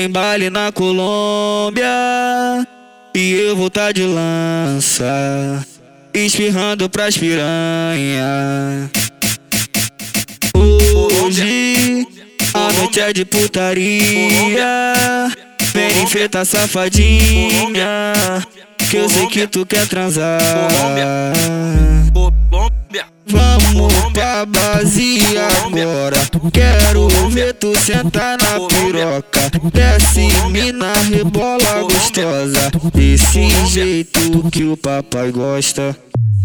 Tem baile na Colômbia e eu vou tá de lança, espirrando pras piranha. Hoje a noite é de putaria, vem enfeita safadinha, que eu sei que tu quer transar. Vamos pra base agora. Quero ver tu sentar na piroca. Desce, mina, rebola gostosa. Desse jeito que o papai gosta.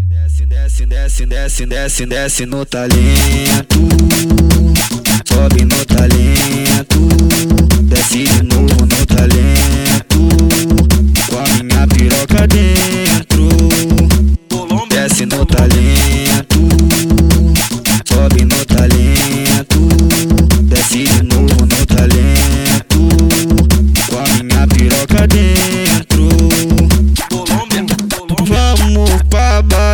Desce, desce, desce, desce, desce, desce no talento. Sobe no talento.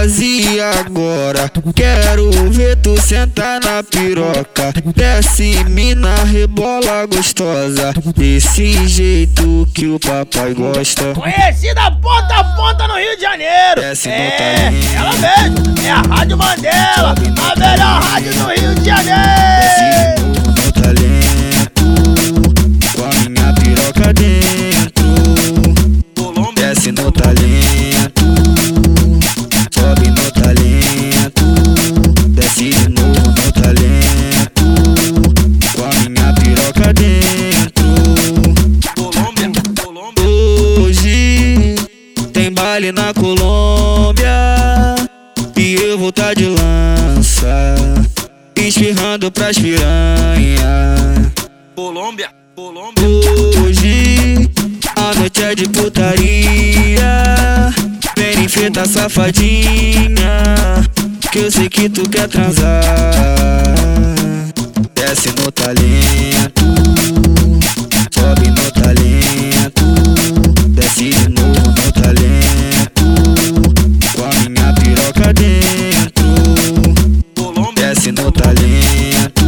Base agora. Quero ver tu sentar na piroca. Desce, mina, rebola gostosa. Desse jeito que o papai gosta. Conhecida ponta a ponta no Rio de Janeiro. Desce é, ela mesmo. É a Rádio Mandela. A melhor rádio do Rio de Janeiro. De lança, espirrando pras piranha. Colômbia, Colômbia. Hoje a noite é de putaria, vem enfeita safadinha, que eu sei que tu quer transar. Desce no talento, no talento,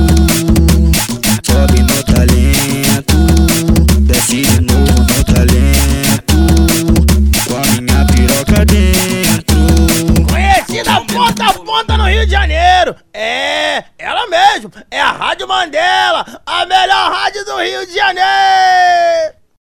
sobe no talento, desce de novo no talento, com a minha piroca dentro. Conhecida ponta a ponta no Rio de Janeiro, é, ela mesmo, é a Rádio Mandela, a melhor rádio do Rio de Janeiro.